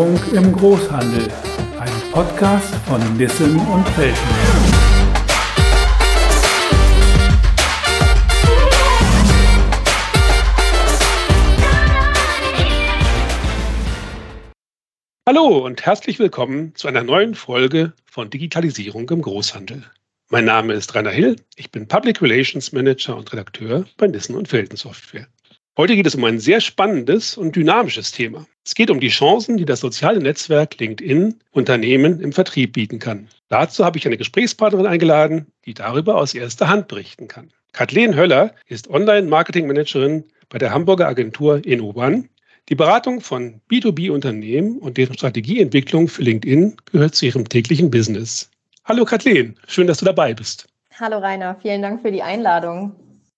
Digitalisierung im Großhandel. Ein Podcast von Nissen und Felten. Hallo und herzlich willkommen zu einer neuen Folge von Digitalisierung im Großhandel. Mein Name ist Rainer Hill, ich bin Public Relations Manager und Redakteur bei Nissen und Felten Software. Heute geht es um ein sehr spannendes und dynamisches Thema. Es geht um die Chancen, die das soziale Netzwerk LinkedIn Unternehmen im Vertrieb bieten kann. Dazu habe ich eine Gesprächspartnerin eingeladen, die darüber aus erster Hand berichten kann. Kathleen Höller ist Online-Marketing-Managerin bei der Hamburger Agentur InnoOne die Beratung von B2B-Unternehmen und deren Strategieentwicklung für LinkedIn gehört zu ihrem täglichen Business. Hallo Kathleen, schön, dass du dabei bist. Hallo Rainer, vielen Dank für die Einladung.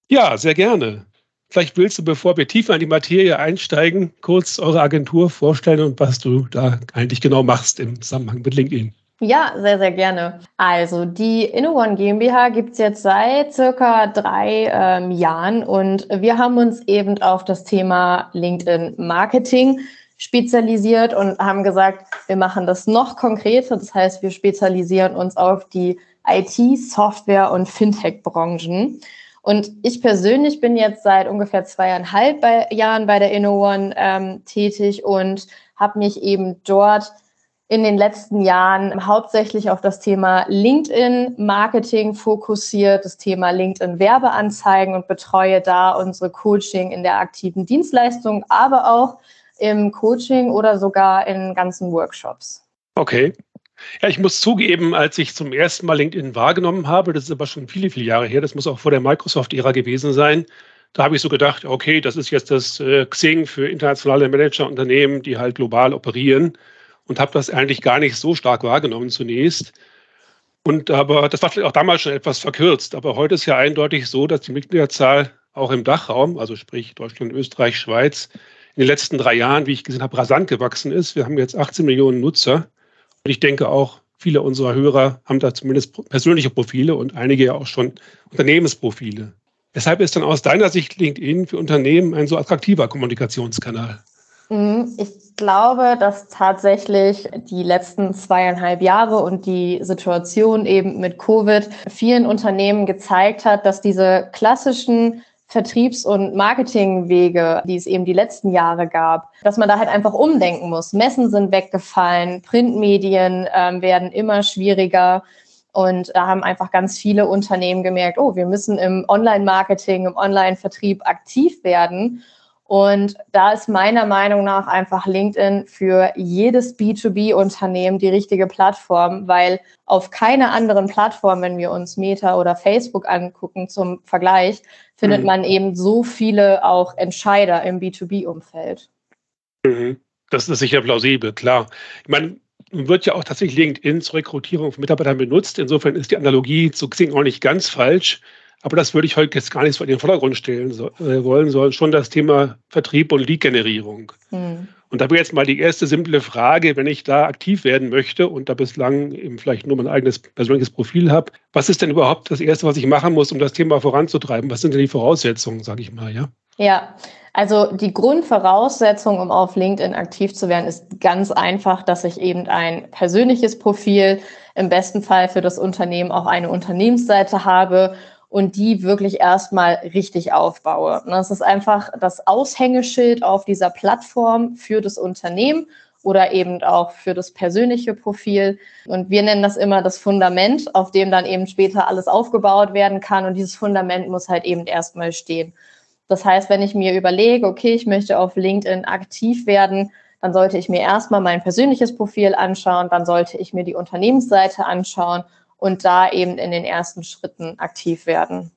Ja, sehr gerne. Vielleicht willst du, bevor wir tiefer in die Materie einsteigen, kurz eure Agentur vorstellen und was du da eigentlich genau machst im Zusammenhang mit LinkedIn. Ja, sehr, sehr gerne. Also die InnoOne GmbH gibt es jetzt seit circa drei ähm, Jahren und wir haben uns eben auf das Thema LinkedIn Marketing spezialisiert und haben gesagt, wir machen das noch konkreter. Das heißt, wir spezialisieren uns auf die IT, Software und Fintech-Branchen. Und ich persönlich bin jetzt seit ungefähr zweieinhalb bei, Jahren bei der InnoOne ähm, tätig und habe mich eben dort in den letzten Jahren hauptsächlich auf das Thema LinkedIn-Marketing fokussiert, das Thema LinkedIn-Werbeanzeigen und betreue da unsere Coaching in der aktiven Dienstleistung, aber auch im Coaching oder sogar in ganzen Workshops. Okay. Ja, ich muss zugeben, als ich zum ersten Mal LinkedIn wahrgenommen habe, das ist aber schon viele, viele Jahre her, das muss auch vor der Microsoft-Ära gewesen sein, da habe ich so gedacht, okay, das ist jetzt das äh, Xing für internationale Managerunternehmen, die halt global operieren und habe das eigentlich gar nicht so stark wahrgenommen zunächst. Und aber das war vielleicht auch damals schon etwas verkürzt. Aber heute ist ja eindeutig so, dass die Mitgliederzahl auch im Dachraum, also sprich Deutschland, Österreich, Schweiz, in den letzten drei Jahren, wie ich gesehen habe, rasant gewachsen ist. Wir haben jetzt 18 Millionen Nutzer. Ich denke auch, viele unserer Hörer haben da zumindest persönliche Profile und einige ja auch schon Unternehmensprofile. Weshalb ist dann aus deiner Sicht LinkedIn für Unternehmen ein so attraktiver Kommunikationskanal? Mhm. Ich glaube, dass tatsächlich die letzten zweieinhalb Jahre und die Situation eben mit Covid vielen Unternehmen gezeigt hat, dass diese klassischen Vertriebs- und Marketingwege, die es eben die letzten Jahre gab, dass man da halt einfach umdenken muss. Messen sind weggefallen, Printmedien ähm, werden immer schwieriger. Und da haben einfach ganz viele Unternehmen gemerkt, oh, wir müssen im Online-Marketing, im Online-Vertrieb aktiv werden. Und da ist meiner Meinung nach einfach LinkedIn für jedes B2B-Unternehmen die richtige Plattform, weil auf keiner anderen Plattform, wenn wir uns Meta oder Facebook angucken zum Vergleich, findet mhm. man eben so viele auch Entscheider im B2B-Umfeld. Mhm. Das ist sicher plausibel, klar. Ich meine, wird ja auch tatsächlich LinkedIn zur Rekrutierung von Mitarbeitern benutzt. Insofern ist die Analogie zu Xing auch nicht ganz falsch. Aber das würde ich heute jetzt gar nicht so in den Vordergrund stellen so, äh, wollen, sondern schon das Thema Vertrieb und Lead-Generierung. Mhm. Und da wäre jetzt mal die erste simple Frage, wenn ich da aktiv werden möchte und da bislang eben vielleicht nur mein eigenes persönliches Profil habe, was ist denn überhaupt das Erste, was ich machen muss, um das Thema voranzutreiben? Was sind denn die Voraussetzungen, sage ich mal, ja? Ja, also die Grundvoraussetzung, um auf LinkedIn aktiv zu werden, ist ganz einfach, dass ich eben ein persönliches Profil, im besten Fall für das Unternehmen auch eine Unternehmensseite habe und die wirklich erstmal richtig aufbaue. Das ist einfach das Aushängeschild auf dieser Plattform für das Unternehmen oder eben auch für das persönliche Profil. Und wir nennen das immer das Fundament, auf dem dann eben später alles aufgebaut werden kann. Und dieses Fundament muss halt eben erstmal stehen. Das heißt, wenn ich mir überlege, okay, ich möchte auf LinkedIn aktiv werden, dann sollte ich mir erstmal mein persönliches Profil anschauen, dann sollte ich mir die Unternehmensseite anschauen und da eben in den ersten Schritten aktiv werden.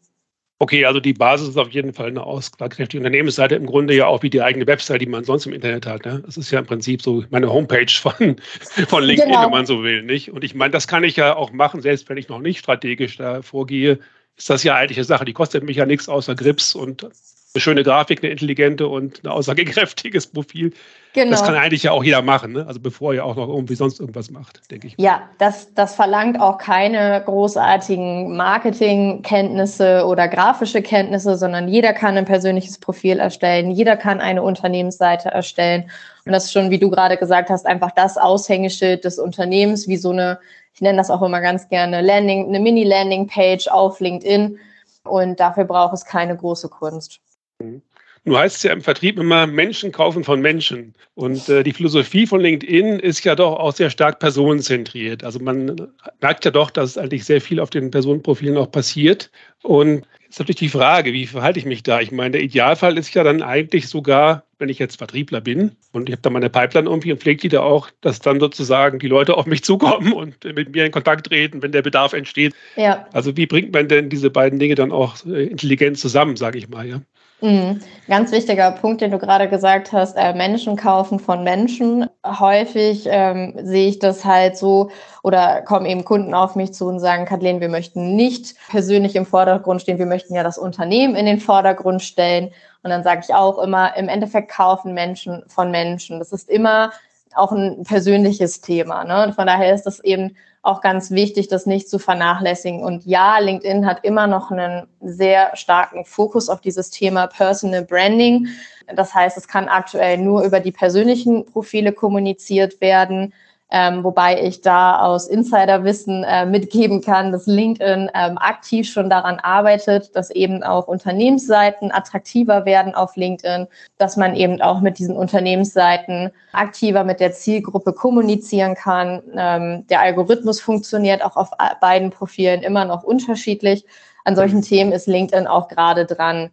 Okay, also die Basis ist auf jeden Fall eine aussagekräftige Unternehmensseite, im Grunde ja auch wie die eigene Website, die man sonst im Internet hat. Ne? Das ist ja im Prinzip so meine Homepage von, von LinkedIn, genau. wenn man so will. Nicht? Und ich meine, das kann ich ja auch machen, selbst wenn ich noch nicht strategisch da vorgehe, ist das ja eigentlich eine Sache, die kostet mich ja nichts außer Grips und eine schöne Grafik, eine intelligente und ein aussagekräftiges Profil. Genau. Das kann eigentlich ja auch jeder machen, ne? also bevor er auch noch irgendwie sonst irgendwas macht, denke ich. Ja, das, das verlangt auch keine großartigen Marketingkenntnisse oder grafische Kenntnisse, sondern jeder kann ein persönliches Profil erstellen, jeder kann eine Unternehmensseite erstellen. Und das ist schon, wie du gerade gesagt hast, einfach das Aushängeschild des Unternehmens, wie so eine, ich nenne das auch immer ganz gerne, Landing, eine Mini-Landing-Page auf LinkedIn. Und dafür braucht es keine große Kunst. Mhm. Nun heißt es ja im Vertrieb immer Menschen kaufen von Menschen. Und äh, die Philosophie von LinkedIn ist ja doch auch sehr stark personenzentriert. Also man merkt ja doch, dass eigentlich sehr viel auf den Personenprofilen auch passiert. Und ist natürlich die Frage, wie verhalte ich mich da? Ich meine, der Idealfall ist ja dann eigentlich sogar, wenn ich jetzt Vertriebler bin und ich habe da meine Pipeline irgendwie und pflege die da auch, dass dann sozusagen die Leute auf mich zukommen und mit mir in Kontakt treten, wenn der Bedarf entsteht. Ja. Also wie bringt man denn diese beiden Dinge dann auch äh, intelligent zusammen, sage ich mal, ja? Mhm. Ganz wichtiger Punkt, den du gerade gesagt hast, äh, Menschen kaufen von Menschen. Häufig ähm, sehe ich das halt so oder kommen eben Kunden auf mich zu und sagen, Kathleen, wir möchten nicht persönlich im Vordergrund stehen, wir möchten ja das Unternehmen in den Vordergrund stellen. Und dann sage ich auch immer, im Endeffekt kaufen Menschen von Menschen. Das ist immer auch ein persönliches Thema. Ne? Und von daher ist das eben auch ganz wichtig, das nicht zu vernachlässigen. Und ja, LinkedIn hat immer noch einen sehr starken Fokus auf dieses Thema Personal Branding. Das heißt, es kann aktuell nur über die persönlichen Profile kommuniziert werden. Ähm, wobei ich da aus Insiderwissen äh, mitgeben kann, dass LinkedIn ähm, aktiv schon daran arbeitet, dass eben auch Unternehmensseiten attraktiver werden auf LinkedIn, dass man eben auch mit diesen Unternehmensseiten aktiver mit der Zielgruppe kommunizieren kann. Ähm, der Algorithmus funktioniert auch auf beiden Profilen immer noch unterschiedlich. An solchen Themen ist LinkedIn auch gerade dran.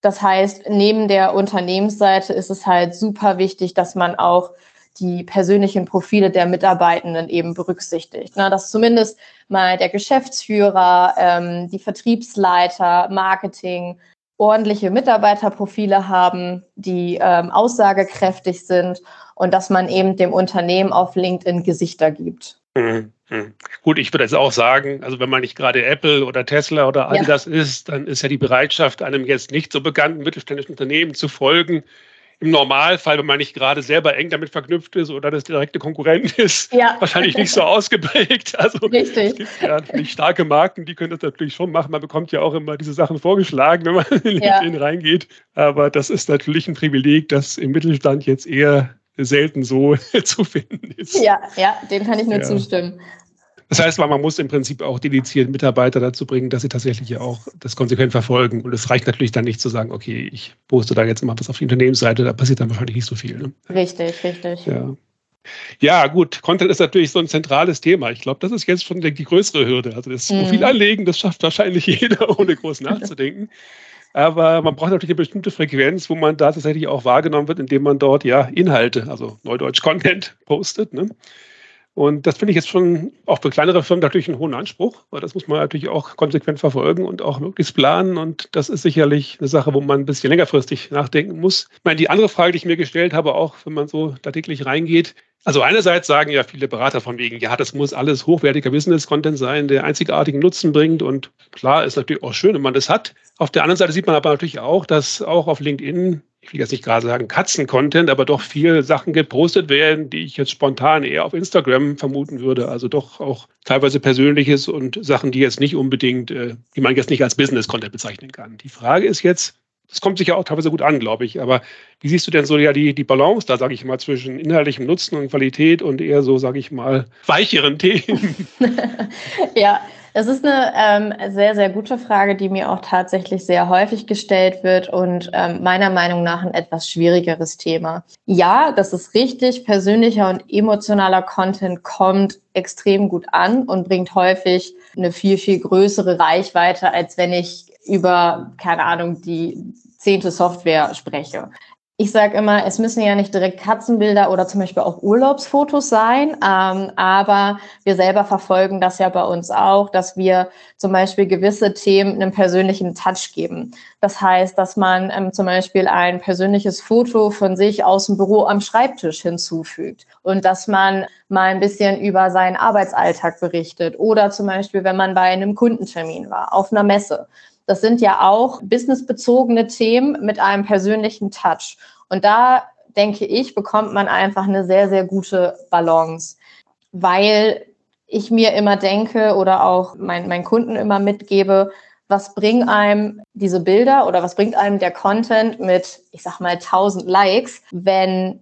Das heißt, neben der Unternehmensseite ist es halt super wichtig, dass man auch die persönlichen Profile der Mitarbeitenden eben berücksichtigt. Na, dass zumindest mal der Geschäftsführer, ähm, die Vertriebsleiter, Marketing ordentliche Mitarbeiterprofile haben, die ähm, aussagekräftig sind und dass man eben dem Unternehmen auf LinkedIn Gesichter gibt. Mhm. Mhm. Gut, ich würde jetzt auch sagen, also wenn man nicht gerade Apple oder Tesla oder Adidas ja. ist, dann ist ja die Bereitschaft, einem jetzt nicht so bekannten mittelständischen Unternehmen zu folgen, im Normalfall, wenn man nicht gerade selber eng damit verknüpft ist oder das direkte Konkurrent ist, ja. wahrscheinlich nicht so ausgeprägt. Also Richtig. es gibt ja natürlich starke Marken, die können das natürlich schon machen. Man bekommt ja auch immer diese Sachen vorgeschlagen, wenn man in LinkedIn ja. reingeht. Aber das ist natürlich ein Privileg, das im Mittelstand jetzt eher selten so zu finden ist. Ja, ja, dem kann ich nur ja. zustimmen. Das heißt, man muss im Prinzip auch dediziert Mitarbeiter dazu bringen, dass sie tatsächlich auch das konsequent verfolgen. Und es reicht natürlich dann nicht zu sagen, okay, ich poste da jetzt mal was auf die Unternehmensseite, da passiert dann wahrscheinlich nicht so viel. Ne? Richtig, richtig. Ja. Ja, gut, Content ist natürlich so ein zentrales Thema. Ich glaube, das ist jetzt schon die größere Hürde. Also das mhm. Profil anlegen, das schafft wahrscheinlich jeder, ohne groß nachzudenken. Aber man braucht natürlich eine bestimmte Frequenz, wo man da tatsächlich auch wahrgenommen wird, indem man dort ja Inhalte, also Neudeutsch Content postet. Ne? Und das finde ich jetzt schon auch für kleinere Firmen natürlich einen hohen Anspruch, weil das muss man natürlich auch konsequent verfolgen und auch möglichst planen. Und das ist sicherlich eine Sache, wo man ein bisschen längerfristig nachdenken muss. Ich meine, die andere Frage, die ich mir gestellt habe, auch wenn man so da täglich reingeht, also einerseits sagen ja viele Berater von wegen, ja, das muss alles hochwertiger Business-Content sein, der einzigartigen Nutzen bringt. Und klar, ist natürlich auch schön, wenn man das hat. Auf der anderen Seite sieht man aber natürlich auch, dass auch auf LinkedIn ich will jetzt nicht gerade sagen Katzen-Content, aber doch viele Sachen gepostet werden, die ich jetzt spontan eher auf Instagram vermuten würde. Also doch auch teilweise Persönliches und Sachen, die jetzt nicht unbedingt, äh, die man jetzt nicht als Business-Content bezeichnen kann. Die Frage ist jetzt, das kommt sich ja auch teilweise gut an, glaube ich. Aber wie siehst du denn so ja die, die Balance da, sage ich mal, zwischen inhaltlichem Nutzen und Qualität und eher so, sage ich mal, weicheren Themen? ja, es ist eine ähm, sehr, sehr gute Frage, die mir auch tatsächlich sehr häufig gestellt wird und ähm, meiner Meinung nach ein etwas schwierigeres Thema. Ja, das ist richtig. Persönlicher und emotionaler Content kommt extrem gut an und bringt häufig eine viel, viel größere Reichweite, als wenn ich über, keine Ahnung, die zehnte Software spreche. Ich sage immer, es müssen ja nicht direkt Katzenbilder oder zum Beispiel auch Urlaubsfotos sein, ähm, aber wir selber verfolgen das ja bei uns auch, dass wir zum Beispiel gewisse Themen einen persönlichen Touch geben. Das heißt, dass man ähm, zum Beispiel ein persönliches Foto von sich aus dem Büro am Schreibtisch hinzufügt und dass man mal ein bisschen über seinen Arbeitsalltag berichtet oder zum Beispiel, wenn man bei einem Kundentermin war, auf einer Messe das sind ja auch businessbezogene Themen mit einem persönlichen Touch. Und da denke ich, bekommt man einfach eine sehr, sehr gute Balance, weil ich mir immer denke oder auch mein, meinen Kunden immer mitgebe, was bringt einem diese Bilder oder was bringt einem der Content mit, ich sag mal, 1000 Likes, wenn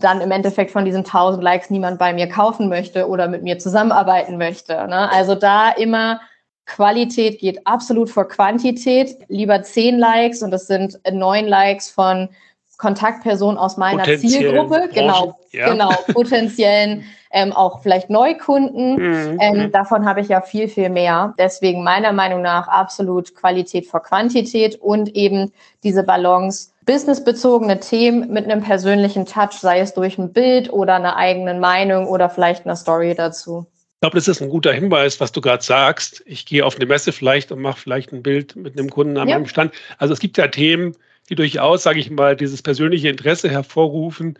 dann im Endeffekt von diesen 1000 Likes niemand bei mir kaufen möchte oder mit mir zusammenarbeiten möchte. Ne? Also da immer Qualität geht absolut vor Quantität. Lieber 10 Likes und das sind neun Likes von Kontaktpersonen aus meiner Zielgruppe, genau, ja. genau, potenziellen ähm, auch vielleicht Neukunden. Mhm. Ähm, davon habe ich ja viel, viel mehr. Deswegen meiner Meinung nach absolut Qualität vor Quantität und eben diese Balance. Businessbezogene Themen mit einem persönlichen Touch, sei es durch ein Bild oder eine eigene Meinung oder vielleicht eine Story dazu. Ich glaube, das ist ein guter Hinweis, was du gerade sagst. Ich gehe auf eine Messe vielleicht und mache vielleicht ein Bild mit einem Kunden an ja. meinem Stand. Also es gibt ja Themen, die durchaus, sage ich mal, dieses persönliche Interesse hervorrufen,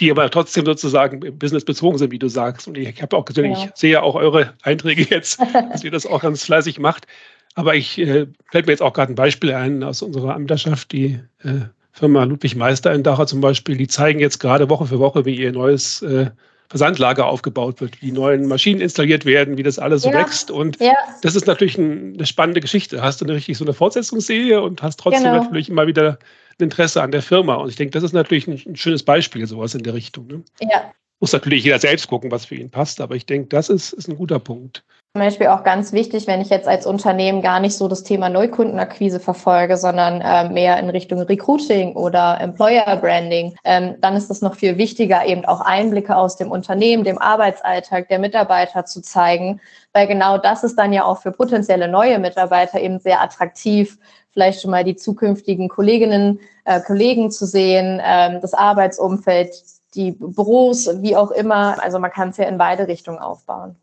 die aber trotzdem sozusagen businessbezogen sind, wie du sagst. Und ich habe auch gesehen, ja. ich sehe auch eure Einträge jetzt, dass ihr das auch ganz fleißig macht. Aber ich äh, fällt mir jetzt auch gerade ein Beispiel ein aus unserer Amterschaft, die äh, Firma Ludwig Meister in Dachau zum Beispiel, die zeigen jetzt gerade Woche für Woche, wie ihr neues äh, Versandlager aufgebaut wird, wie neue Maschinen installiert werden, wie das alles so ja. wächst. Und ja. das ist natürlich ein, eine spannende Geschichte. Hast du eine richtig so eine Fortsetzungsserie und hast trotzdem genau. natürlich immer wieder ein Interesse an der Firma. Und ich denke, das ist natürlich ein, ein schönes Beispiel, sowas in der Richtung. Ne? Ja. Muss natürlich jeder selbst gucken, was für ihn passt, aber ich denke, das ist, ist ein guter Punkt. Zum Beispiel auch ganz wichtig, wenn ich jetzt als Unternehmen gar nicht so das Thema Neukundenakquise verfolge, sondern äh, mehr in Richtung Recruiting oder Employer Branding, ähm, dann ist es noch viel wichtiger, eben auch Einblicke aus dem Unternehmen, dem Arbeitsalltag der Mitarbeiter zu zeigen, weil genau das ist dann ja auch für potenzielle neue Mitarbeiter eben sehr attraktiv, vielleicht schon mal die zukünftigen Kolleginnen, äh, Kollegen zu sehen, äh, das Arbeitsumfeld, die Büros, wie auch immer. Also man kann es ja in beide Richtungen aufbauen.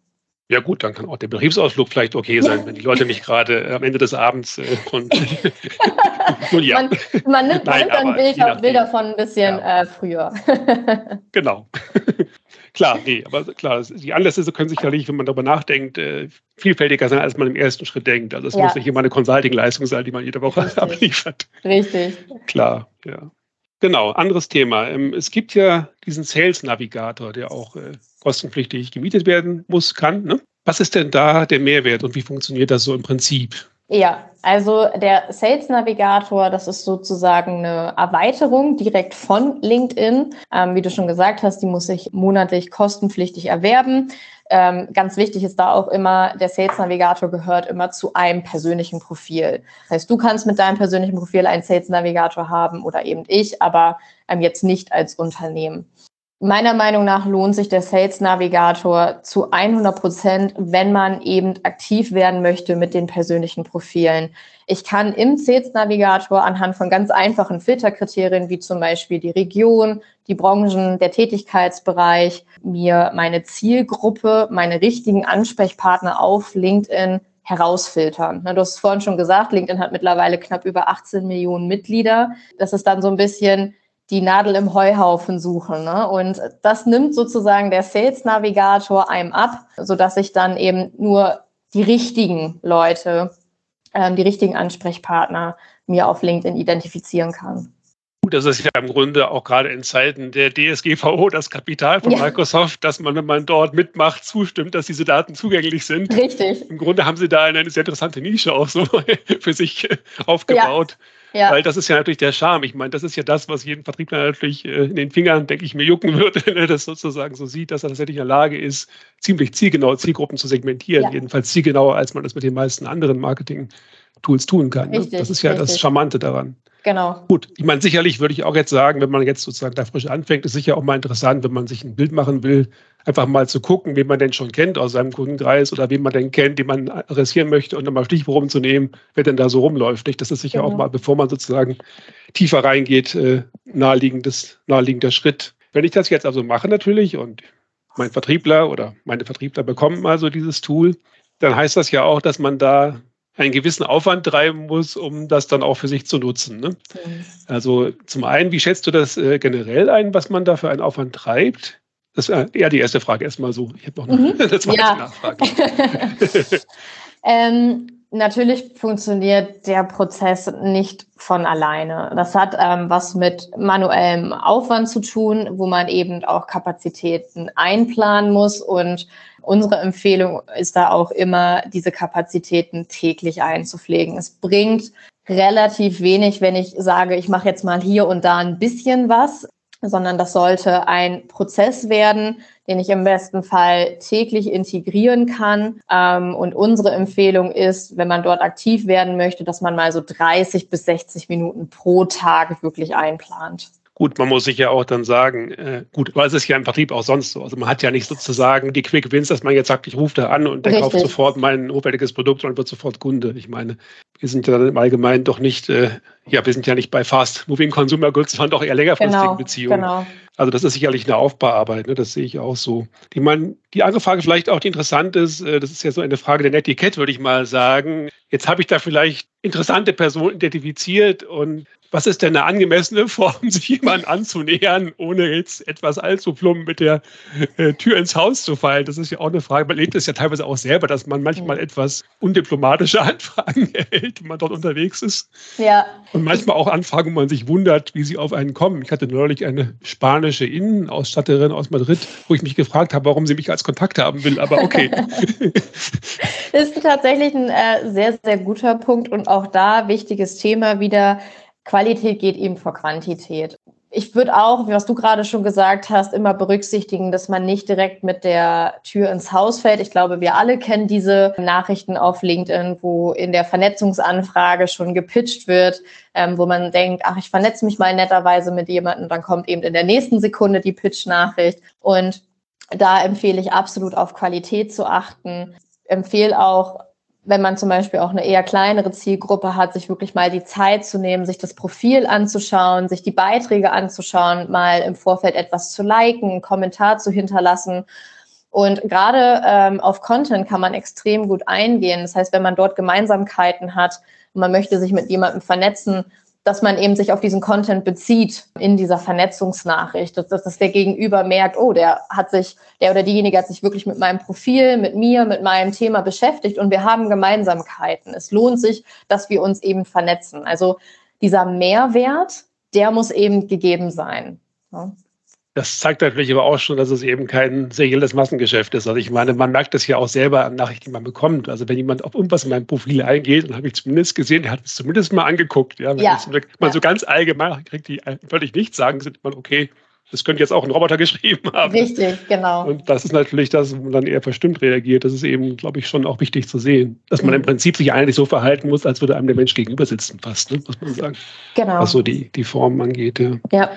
Ja gut, dann kann auch der Betriebsausflug vielleicht okay sein, wenn die Leute nicht gerade äh, am Ende des Abends äh, von Nun, ja. man, man, nimmt, man nimmt dann Bilder, Bilder von ein bisschen ja. äh, früher. genau. klar, nee, aber klar, die Anlässe können sicherlich, wenn man darüber nachdenkt, äh, vielfältiger sein, als man im ersten Schritt denkt. Also es ja. muss nicht immer eine Consulting-Leistung sein, die man jede Woche Richtig. abliefert. Richtig. Klar, ja. Genau, anderes Thema. Ähm, es gibt ja diesen Sales Navigator, der auch äh, kostenpflichtig gemietet werden muss, kann. Ne? Was ist denn da der Mehrwert und wie funktioniert das so im Prinzip? Ja, also der Sales Navigator, das ist sozusagen eine Erweiterung direkt von LinkedIn. Ähm, wie du schon gesagt hast, die muss ich monatlich kostenpflichtig erwerben. Ähm, ganz wichtig ist da auch immer, der Sales Navigator gehört immer zu einem persönlichen Profil. Das heißt, du kannst mit deinem persönlichen Profil einen Sales Navigator haben oder eben ich, aber ähm, jetzt nicht als Unternehmen. Meiner Meinung nach lohnt sich der Sales Navigator zu 100 Prozent, wenn man eben aktiv werden möchte mit den persönlichen Profilen. Ich kann im Sales Navigator anhand von ganz einfachen Filterkriterien wie zum Beispiel die Region, die Branchen, der Tätigkeitsbereich, mir meine Zielgruppe, meine richtigen Ansprechpartner auf LinkedIn herausfiltern. Du hast es vorhin schon gesagt, LinkedIn hat mittlerweile knapp über 18 Millionen Mitglieder. Das ist dann so ein bisschen die Nadel im Heuhaufen suchen. Ne? Und das nimmt sozusagen der Sales Navigator einem ab, sodass ich dann eben nur die richtigen Leute, ähm, die richtigen Ansprechpartner mir auf LinkedIn identifizieren kann. Das ist ja im Grunde auch gerade in Zeiten der DSGVO das Kapital von ja. Microsoft, dass man, wenn man dort mitmacht, zustimmt, dass diese Daten zugänglich sind. Richtig. Im Grunde haben sie da eine sehr interessante Nische auch so für sich aufgebaut. Ja. Ja. Weil das ist ja natürlich der Charme. Ich meine, das ist ja das, was jeden Vertriebler natürlich äh, in den Fingern, denke ich, mir jucken würde, wenn er das sozusagen so sieht, dass er tatsächlich in der Lage ist, ziemlich zielgenau Zielgruppen zu segmentieren. Ja. Jedenfalls zielgenauer, als man das mit den meisten anderen Marketing-Tools tun kann. Ne? Richtig, das ist ja richtig. das Charmante daran. Genau. Gut, ich meine, sicherlich würde ich auch jetzt sagen, wenn man jetzt sozusagen da frisch anfängt, ist sicher auch mal interessant, wenn man sich ein Bild machen will, einfach mal zu gucken, wen man denn schon kennt aus seinem Kundenkreis oder wen man denn kennt, den man adressieren möchte und dann mal Stichproben zu nehmen, wer denn da so rumläuft. Nicht? Das ist sicher genau. auch mal, bevor man sozusagen tiefer reingeht, äh, naheliegendes, naheliegender Schritt. Wenn ich das jetzt also mache natürlich und mein Vertriebler oder meine Vertriebler bekommen also dieses Tool, dann heißt das ja auch, dass man da einen gewissen Aufwand treiben muss, um das dann auch für sich zu nutzen. Ne? Mhm. Also zum einen, wie schätzt du das äh, generell ein, was man da für einen Aufwand treibt? Das wäre eher die erste Frage erstmal so. Ich habe noch eine, mhm. eine zweite ja. Nachfrage. ähm, Natürlich funktioniert der Prozess nicht von alleine. Das hat ähm, was mit manuellem Aufwand zu tun, wo man eben auch Kapazitäten einplanen muss. Und unsere Empfehlung ist da auch immer, diese Kapazitäten täglich einzupflegen. Es bringt relativ wenig, wenn ich sage, ich mache jetzt mal hier und da ein bisschen was, sondern das sollte ein Prozess werden, den ich im besten Fall täglich integrieren kann. Ähm, und unsere Empfehlung ist, wenn man dort aktiv werden möchte, dass man mal so 30 bis 60 Minuten pro Tag wirklich einplant. Gut, man muss sich ja auch dann sagen, äh, gut, aber es ist ja im Vertrieb auch sonst so. Also man hat ja nicht sozusagen die Quick Wins, dass man jetzt sagt, ich rufe da an und der Richtig. kauft sofort mein hochwertiges Produkt und wird sofort Kunde. Ich meine, wir sind ja im Allgemeinen doch nicht, äh, ja, wir sind ja nicht bei Fast Moving Consumer Goods, sondern doch eher längerfristigen genau, Beziehungen. Genau. Also das ist sicherlich eine Aufbauarbeit, ne? das sehe ich auch so. Die, man, die andere Frage vielleicht auch, die interessant ist, äh, das ist ja so eine Frage der Netiquette, würde ich mal sagen. Jetzt habe ich da vielleicht interessante Personen identifiziert und was ist denn eine angemessene Form, sich jemandem anzunähern, ohne jetzt etwas allzu plump mit der äh, Tür ins Haus zu fallen? Das ist ja auch eine Frage. Man lebt es ja teilweise auch selber, dass man manchmal etwas undiplomatische Anfragen erhält, wenn man dort unterwegs ist. Ja. Und manchmal auch Anfragen, wo man sich wundert, wie sie auf einen kommen. Ich hatte neulich eine spanische Innenausstatterin aus Madrid, wo ich mich gefragt habe, warum sie mich als Kontakt haben will, aber okay. das ist tatsächlich ein äh, sehr, sehr guter Punkt und auch da wichtiges Thema wieder Qualität geht eben vor Quantität. Ich würde auch, was du gerade schon gesagt hast, immer berücksichtigen, dass man nicht direkt mit der Tür ins Haus fällt. Ich glaube, wir alle kennen diese Nachrichten auf LinkedIn, wo in der Vernetzungsanfrage schon gepitcht wird, ähm, wo man denkt, ach, ich vernetze mich mal netterweise mit jemandem, dann kommt eben in der nächsten Sekunde die Pitch-Nachricht. Und da empfehle ich absolut auf Qualität zu achten. Empfehle auch wenn man zum Beispiel auch eine eher kleinere Zielgruppe hat, sich wirklich mal die Zeit zu nehmen, sich das Profil anzuschauen, sich die Beiträge anzuschauen, mal im Vorfeld etwas zu liken, einen Kommentar zu hinterlassen. Und gerade ähm, auf Content kann man extrem gut eingehen. Das heißt, wenn man dort Gemeinsamkeiten hat und man möchte sich mit jemandem vernetzen, dass man eben sich auf diesen Content bezieht in dieser Vernetzungsnachricht, dass, dass der Gegenüber merkt, oh, der hat sich, der oder diejenige hat sich wirklich mit meinem Profil, mit mir, mit meinem Thema beschäftigt und wir haben Gemeinsamkeiten. Es lohnt sich, dass wir uns eben vernetzen. Also dieser Mehrwert, der muss eben gegeben sein. Ja. Das zeigt natürlich aber auch schon, dass es eben kein serielles Massengeschäft ist. Also ich meine, man merkt das ja auch selber an Nachrichten, die man bekommt. Also wenn jemand auf irgendwas in meinem Profil eingeht, dann habe ich zumindest gesehen, der hat es zumindest mal angeguckt. Ja, wenn ja. man so ganz allgemein kriegt, die würde ich nicht sagen, sind man okay. Das könnte jetzt auch ein Roboter geschrieben haben. Richtig, genau. Und das ist natürlich das, wo man dann eher verstimmt reagiert. Das ist eben, glaube ich, schon auch wichtig zu sehen. Dass man mhm. im Prinzip sich eigentlich so verhalten muss, als würde einem der Mensch gegenüber sitzen, fast, ne? muss man sagen. Genau. Was so die, die Form angeht, ja. Ja.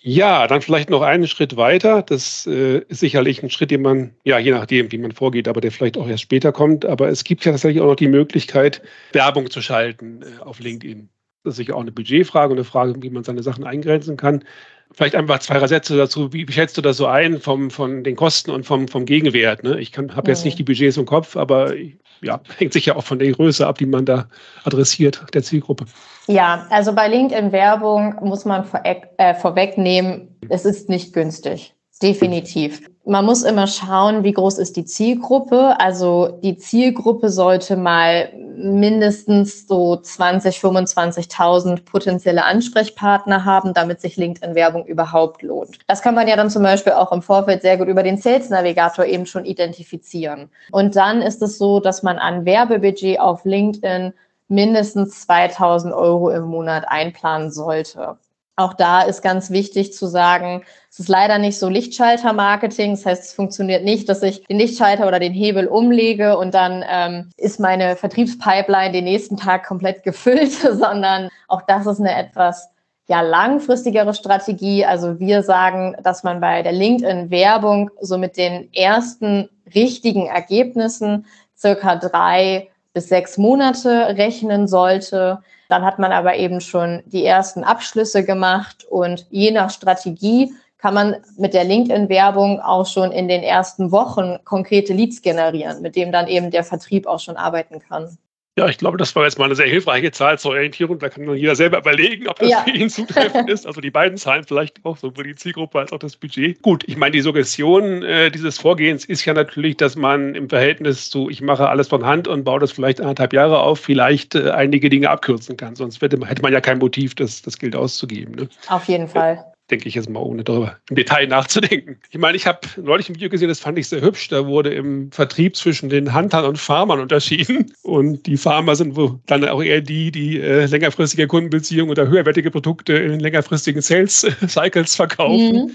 Ja, dann vielleicht noch einen Schritt weiter. Das äh, ist sicherlich ein Schritt, den man, ja, je nachdem, wie man vorgeht, aber der vielleicht auch erst später kommt. Aber es gibt ja tatsächlich auch noch die Möglichkeit, Werbung zu schalten äh, auf LinkedIn. Das ist sicher auch eine Budgetfrage und eine Frage, wie man seine Sachen eingrenzen kann. Vielleicht einfach zwei Sätze dazu. Wie, wie schätzt du das so ein vom, von den Kosten und vom, vom Gegenwert? Ne? Ich habe jetzt nicht die Budgets im Kopf, aber ja, hängt sicher auch von der Größe ab, die man da adressiert, der Zielgruppe. Ja, also bei LinkedIn-Werbung muss man äh, vorwegnehmen, es ist nicht günstig. Definitiv. Man muss immer schauen, wie groß ist die Zielgruppe. Also die Zielgruppe sollte mal mindestens so 20, 25.000 potenzielle Ansprechpartner haben, damit sich LinkedIn-Werbung überhaupt lohnt. Das kann man ja dann zum Beispiel auch im Vorfeld sehr gut über den Sales Navigator eben schon identifizieren. Und dann ist es so, dass man an Werbebudget auf LinkedIn mindestens 2000 Euro im Monat einplanen sollte. Auch da ist ganz wichtig zu sagen, es ist leider nicht so Lichtschalter-Marketing. Das heißt, es funktioniert nicht, dass ich den Lichtschalter oder den Hebel umlege und dann ähm, ist meine Vertriebspipeline den nächsten Tag komplett gefüllt, sondern auch das ist eine etwas ja, langfristigere Strategie. Also wir sagen, dass man bei der LinkedIn-Werbung so mit den ersten richtigen Ergebnissen circa drei bis sechs Monate rechnen sollte. Dann hat man aber eben schon die ersten Abschlüsse gemacht und je nach Strategie kann man mit der LinkedIn-Werbung auch schon in den ersten Wochen konkrete Leads generieren, mit dem dann eben der Vertrieb auch schon arbeiten kann. Ja, ich glaube, das war jetzt mal eine sehr hilfreiche Zahl zur Orientierung. Da kann nur jeder selber überlegen, ob das ja. für ihn zutreffend ist. Also die beiden Zahlen vielleicht auch, sowohl die Zielgruppe als auch das Budget. Gut, ich meine, die Suggestion äh, dieses Vorgehens ist ja natürlich, dass man im Verhältnis zu, ich mache alles von Hand und baue das vielleicht anderthalb Jahre auf, vielleicht äh, einige Dinge abkürzen kann. Sonst hätte man ja kein Motiv, das, das Geld auszugeben. Ne? Auf jeden Fall denke ich jetzt mal, ohne darüber im Detail nachzudenken. Ich meine, ich habe neulich ein Video gesehen, das fand ich sehr hübsch. Da wurde im Vertrieb zwischen den Huntern und Farmern unterschieden. Und die Farmer sind wo dann auch eher die, die äh, längerfristige Kundenbeziehungen oder höherwertige Produkte in längerfristigen Sales-Cycles verkaufen. Mhm.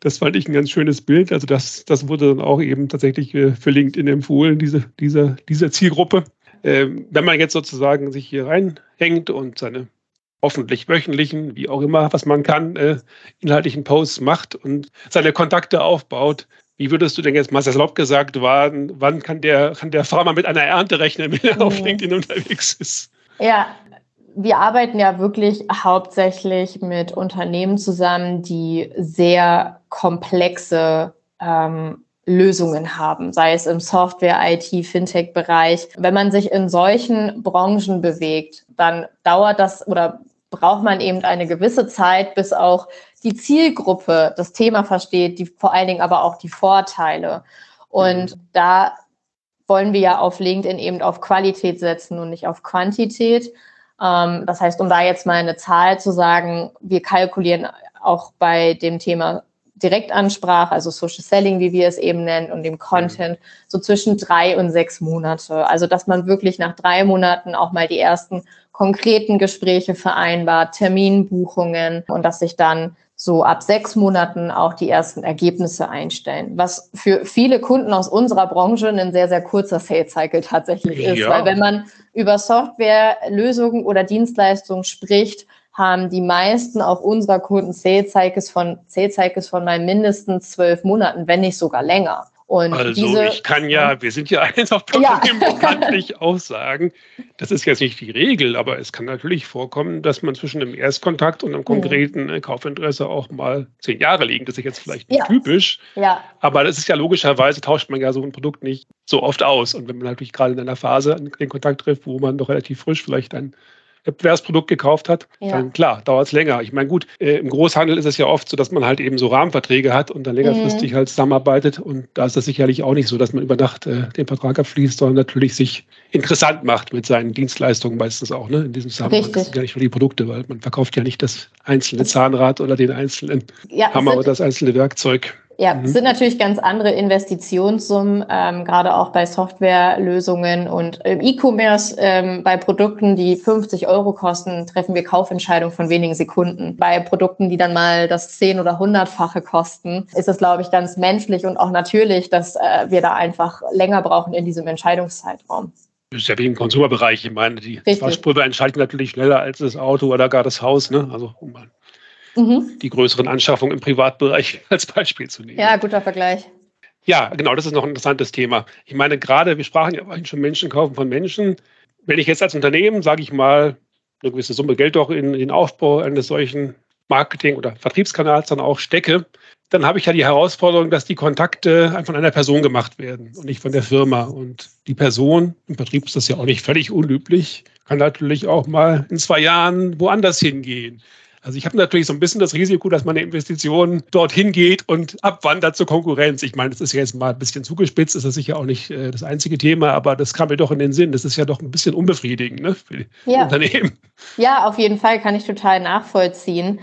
Das fand ich ein ganz schönes Bild. Also das, das wurde dann auch eben tatsächlich äh, für LinkedIn empfohlen, diese, diese, diese Zielgruppe. Ähm, wenn man jetzt sozusagen sich hier reinhängt und seine hoffentlich wöchentlichen, wie auch immer, was man kann, äh, inhaltlichen Posts macht und seine Kontakte aufbaut. Wie würdest du denn jetzt mal salopp gesagt, wann, wann kann, der, kann der Farmer mit einer Ernte rechnen, wenn er mhm. auf LinkedIn unterwegs ist? Ja, wir arbeiten ja wirklich hauptsächlich mit Unternehmen zusammen, die sehr komplexe ähm, Lösungen haben, sei es im Software, IT, Fintech-Bereich. Wenn man sich in solchen Branchen bewegt, dann dauert das oder braucht man eben eine gewisse Zeit, bis auch die Zielgruppe das Thema versteht, die vor allen Dingen aber auch die Vorteile. Und mhm. da wollen wir ja auf LinkedIn eben auf Qualität setzen und nicht auf Quantität. Ähm, das heißt, um da jetzt mal eine Zahl zu sagen, wir kalkulieren auch bei dem Thema Direktansprache, also Social Selling, wie wir es eben nennen, und dem Content, so zwischen drei und sechs Monate. Also, dass man wirklich nach drei Monaten auch mal die ersten konkreten Gespräche vereinbart, Terminbuchungen und dass sich dann so ab sechs Monaten auch die ersten Ergebnisse einstellen. Was für viele Kunden aus unserer Branche ein sehr, sehr kurzer Sales Cycle tatsächlich ist. Ja. Weil wenn man über Softwarelösungen oder Dienstleistungen spricht, haben die meisten auch unserer Kunden Sales Cycles von, Sales von mal mindestens zwölf Monaten, wenn nicht sogar länger. Und also diese, ich kann ja, wir sind ja eins auf ja. bekanntlich auch sagen, das ist jetzt nicht die Regel, aber es kann natürlich vorkommen, dass man zwischen einem Erstkontakt und einem konkreten mhm. Kaufinteresse auch mal zehn Jahre liegen. Das ist jetzt vielleicht nicht ja. typisch, ja. aber das ist ja logischerweise, tauscht man ja so ein Produkt nicht so oft aus. Und wenn man natürlich gerade in einer Phase den Kontakt trifft, wo man doch relativ frisch vielleicht ein Wettbewerbsprodukt gekauft hat, ja. dann klar, dauert es länger. Ich meine, gut, äh, im Großhandel ist es ja oft so, dass man halt eben so Rahmenverträge hat und dann längerfristig mhm. halt zusammenarbeitet. Und da ist das sicherlich auch nicht so, dass man über Nacht äh, den Vertrag abschließt, sondern natürlich sich interessant macht mit seinen Dienstleistungen meistens auch, ne? In diesem Zusammenhang. Richtig. Das sind ja nicht nur die Produkte, weil man verkauft ja nicht das einzelne Zahnrad oder den einzelnen ja, Hammer oder das einzelne Werkzeug. Ja, mhm. sind natürlich ganz andere Investitionssummen, ähm, gerade auch bei Softwarelösungen und im E-Commerce ähm, bei Produkten, die 50 Euro kosten, treffen wir Kaufentscheidungen von wenigen Sekunden. Bei Produkten, die dann mal das 10 oder 100-fache kosten, ist es, glaube ich, ganz menschlich und auch natürlich, dass äh, wir da einfach länger brauchen in diesem Entscheidungszeitraum. Das ist ja wie im Konsumerbereich. Ich meine, die Waschpulver entscheidet natürlich schneller als das Auto oder gar das Haus. Ne? Also um mhm. die größeren Anschaffungen im Privatbereich als Beispiel zu nehmen. Ja, guter Vergleich. Ja, genau, das ist noch ein interessantes Thema. Ich meine, gerade, wir sprachen ja vorhin schon Menschen kaufen von Menschen. Wenn ich jetzt als Unternehmen, sage ich mal, eine gewisse Summe Geld auch in, in den Aufbau eines solchen Marketing- oder Vertriebskanals dann auch stecke, dann habe ich ja die Herausforderung, dass die Kontakte von einer Person gemacht werden und nicht von der Firma. Und die Person, im Vertrieb ist das ja auch nicht völlig unüblich, kann natürlich auch mal in zwei Jahren woanders hingehen. Also ich habe natürlich so ein bisschen das Risiko, dass meine Investition dorthin geht und abwandert zur Konkurrenz. Ich meine, das ist ja jetzt mal ein bisschen zugespitzt, das ist sicher auch nicht äh, das einzige Thema, aber das kam mir doch in den Sinn. Das ist ja doch ein bisschen unbefriedigend ne, für die ja. Unternehmen. Ja, auf jeden Fall kann ich total nachvollziehen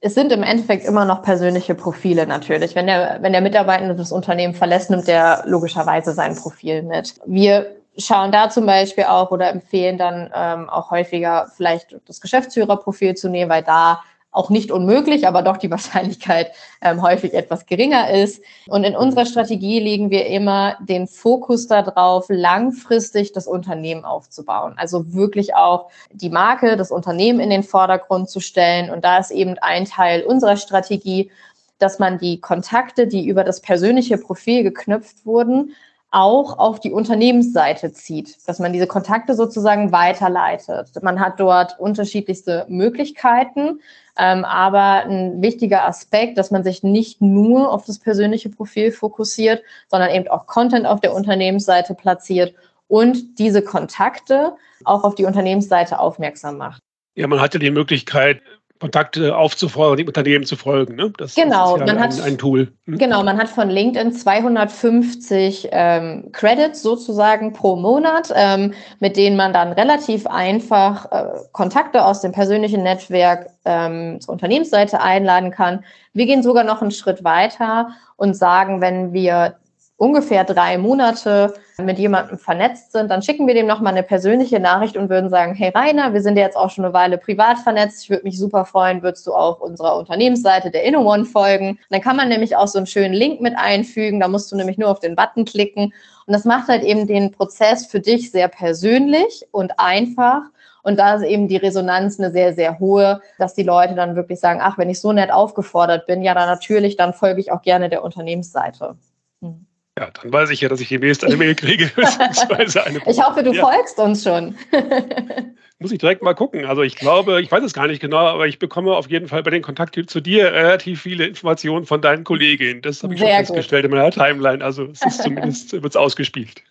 es sind im Endeffekt immer noch persönliche Profile natürlich. Wenn der, wenn der Mitarbeiter das Unternehmen verlässt, nimmt er logischerweise sein Profil mit. Wir schauen da zum Beispiel auch oder empfehlen dann ähm, auch häufiger vielleicht das Geschäftsführerprofil zu nehmen, weil da auch nicht unmöglich, aber doch die Wahrscheinlichkeit ähm, häufig etwas geringer ist. Und in unserer Strategie legen wir immer den Fokus darauf, langfristig das Unternehmen aufzubauen. Also wirklich auch die Marke, das Unternehmen in den Vordergrund zu stellen. Und da ist eben ein Teil unserer Strategie, dass man die Kontakte, die über das persönliche Profil geknüpft wurden, auch auf die Unternehmensseite zieht, dass man diese Kontakte sozusagen weiterleitet. Man hat dort unterschiedlichste Möglichkeiten, ähm, aber ein wichtiger Aspekt, dass man sich nicht nur auf das persönliche Profil fokussiert, sondern eben auch Content auf der Unternehmensseite platziert und diese Kontakte auch auf die Unternehmensseite aufmerksam macht. Ja, man hatte die Möglichkeit, Kontakte aufzufordern, dem Unternehmen zu folgen. Ne? Das, genau, das ist ja man ein, hat, ein Tool. Hm? Genau, man hat von LinkedIn 250 ähm, Credits sozusagen pro Monat, ähm, mit denen man dann relativ einfach äh, Kontakte aus dem persönlichen Netzwerk ähm, zur Unternehmensseite einladen kann. Wir gehen sogar noch einen Schritt weiter und sagen, wenn wir ungefähr drei Monate mit jemandem vernetzt sind, dann schicken wir dem nochmal eine persönliche Nachricht und würden sagen, hey Rainer, wir sind jetzt auch schon eine Weile privat vernetzt. Ich würde mich super freuen, würdest du auch unserer Unternehmensseite der InnoOne folgen. Dann kann man nämlich auch so einen schönen Link mit einfügen. Da musst du nämlich nur auf den Button klicken. Und das macht halt eben den Prozess für dich sehr persönlich und einfach. Und da ist eben die Resonanz eine sehr, sehr hohe, dass die Leute dann wirklich sagen, ach, wenn ich so nett aufgefordert bin, ja, dann natürlich, dann folge ich auch gerne der Unternehmensseite. Hm. Ja, dann weiß ich ja, dass ich demnächst eine Mail kriege. eine ich hoffe, du ja. folgst uns schon. Muss ich direkt mal gucken. Also ich glaube, ich weiß es gar nicht genau, aber ich bekomme auf jeden Fall bei den Kontakten zu dir relativ viele Informationen von deinen Kolleginnen. Das habe ich Sehr schon festgestellt gut. in meiner Timeline. Also es ist zumindest wird ausgespielt.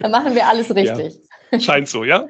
Dann machen wir alles richtig. Ja. Scheint so, ja.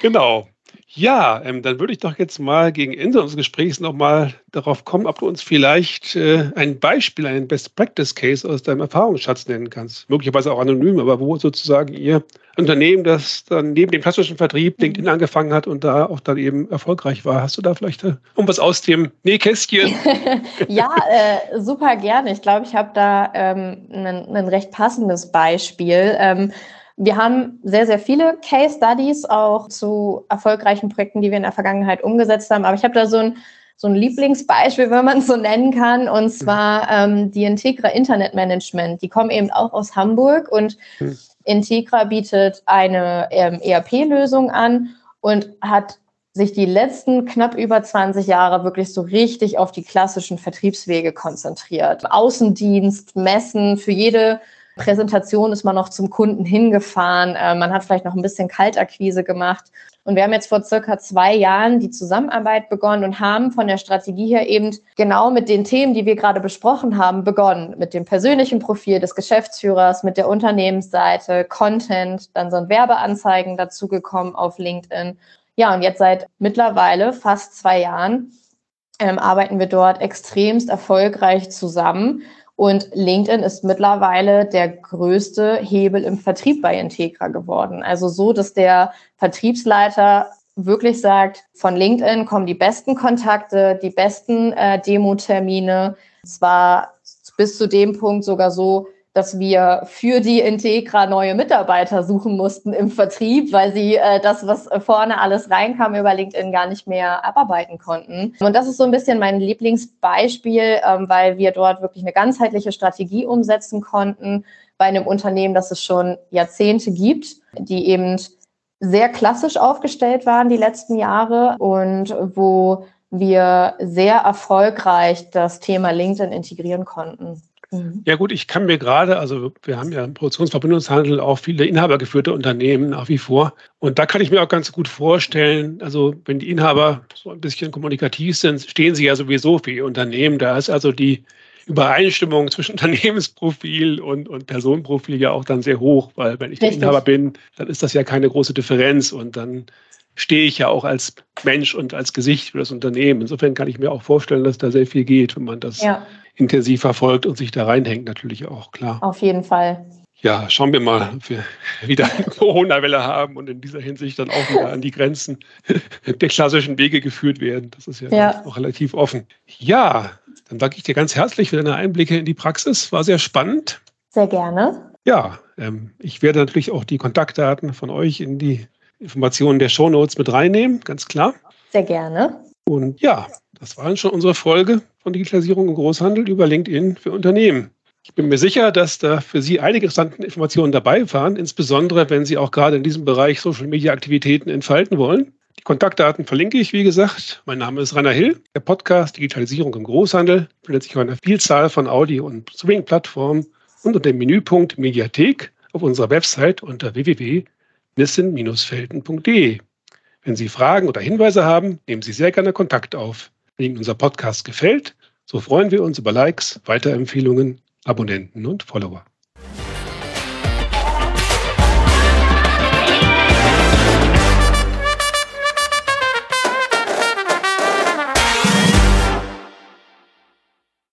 genau. Ja, ähm, dann würde ich doch jetzt mal gegen Ende unseres Gesprächs nochmal darauf kommen, ob du uns vielleicht äh, ein Beispiel, einen Best-Practice-Case aus deinem Erfahrungsschatz nennen kannst. Möglicherweise auch anonym, aber wo sozusagen ihr Unternehmen, das dann neben dem klassischen Vertrieb mhm. LinkedIn angefangen hat und da auch dann eben erfolgreich war. Hast du da vielleicht äh, was aus dem Nähkästchen? ja, äh, super gerne. Ich glaube, ich habe da ähm, ein, ein recht passendes Beispiel. Ähm, wir haben sehr, sehr viele Case Studies auch zu erfolgreichen Projekten, die wir in der Vergangenheit umgesetzt haben. Aber ich habe da so ein, so ein Lieblingsbeispiel, wenn man es so nennen kann, und mhm. zwar ähm, die Integra Internet Management. Die kommen eben auch aus Hamburg und mhm. Integra bietet eine ähm, ERP-Lösung an und hat sich die letzten knapp über 20 Jahre wirklich so richtig auf die klassischen Vertriebswege konzentriert. Außendienst, Messen, für jede Präsentation ist man noch zum Kunden hingefahren. Äh, man hat vielleicht noch ein bisschen Kaltakquise gemacht. Und wir haben jetzt vor circa zwei Jahren die Zusammenarbeit begonnen und haben von der Strategie her eben genau mit den Themen, die wir gerade besprochen haben, begonnen. Mit dem persönlichen Profil des Geschäftsführers, mit der Unternehmensseite, Content, dann sind Werbeanzeigen dazugekommen auf LinkedIn. Ja, und jetzt seit mittlerweile fast zwei Jahren ähm, arbeiten wir dort extremst erfolgreich zusammen und LinkedIn ist mittlerweile der größte Hebel im Vertrieb bei Integra geworden. Also so, dass der Vertriebsleiter wirklich sagt, von LinkedIn kommen die besten Kontakte, die besten äh, Demo-Termine. Zwar bis zu dem Punkt sogar so, dass wir für die Integra neue Mitarbeiter suchen mussten im Vertrieb, weil sie äh, das, was vorne alles reinkam, über LinkedIn gar nicht mehr abarbeiten konnten. Und das ist so ein bisschen mein Lieblingsbeispiel, ähm, weil wir dort wirklich eine ganzheitliche Strategie umsetzen konnten bei einem Unternehmen, das es schon Jahrzehnte gibt, die eben sehr klassisch aufgestellt waren die letzten Jahre und wo wir sehr erfolgreich das Thema LinkedIn integrieren konnten. Mhm. Ja gut, ich kann mir gerade, also wir haben ja im Produktionsverbindungshandel auch viele inhabergeführte Unternehmen nach wie vor. Und da kann ich mir auch ganz gut vorstellen, also wenn die Inhaber so ein bisschen kommunikativ sind, stehen sie ja sowieso für ihr Unternehmen. Da ist also die Übereinstimmung zwischen Unternehmensprofil und, und Personenprofil ja auch dann sehr hoch, weil wenn ich Richtig. der Inhaber bin, dann ist das ja keine große Differenz und dann stehe ich ja auch als Mensch und als Gesicht für das Unternehmen. Insofern kann ich mir auch vorstellen, dass da sehr viel geht, wenn man das ja intensiv verfolgt und sich da reinhängt, natürlich auch, klar. Auf jeden Fall. Ja, schauen wir mal, ob wir wieder eine Corona-Welle haben und in dieser Hinsicht dann auch wieder an die Grenzen der klassischen Wege geführt werden. Das ist ja, ja. noch relativ offen. Ja, dann danke ich dir ganz herzlich für deine Einblicke in die Praxis. War sehr spannend. Sehr gerne. Ja, ähm, ich werde natürlich auch die Kontaktdaten von euch in die Informationen der Shownotes mit reinnehmen, ganz klar. Sehr gerne. Und ja, das war schon unsere Folge von Digitalisierung im Großhandel über LinkedIn für Unternehmen. Ich bin mir sicher, dass da für Sie einige interessante Informationen dabei waren, insbesondere wenn Sie auch gerade in diesem Bereich Social Media Aktivitäten entfalten wollen. Die Kontaktdaten verlinke ich, wie gesagt. Mein Name ist Rainer Hill. Der Podcast Digitalisierung im Großhandel findet sich auf einer Vielzahl von Audio- und Streaming-Plattformen und unter dem Menüpunkt Mediathek auf unserer Website unter www.nissen-felden.de. Wenn Sie Fragen oder Hinweise haben, nehmen Sie sehr gerne Kontakt auf. Wenn Ihnen unser Podcast gefällt, so freuen wir uns über Likes, Weiterempfehlungen, Abonnenten und Follower.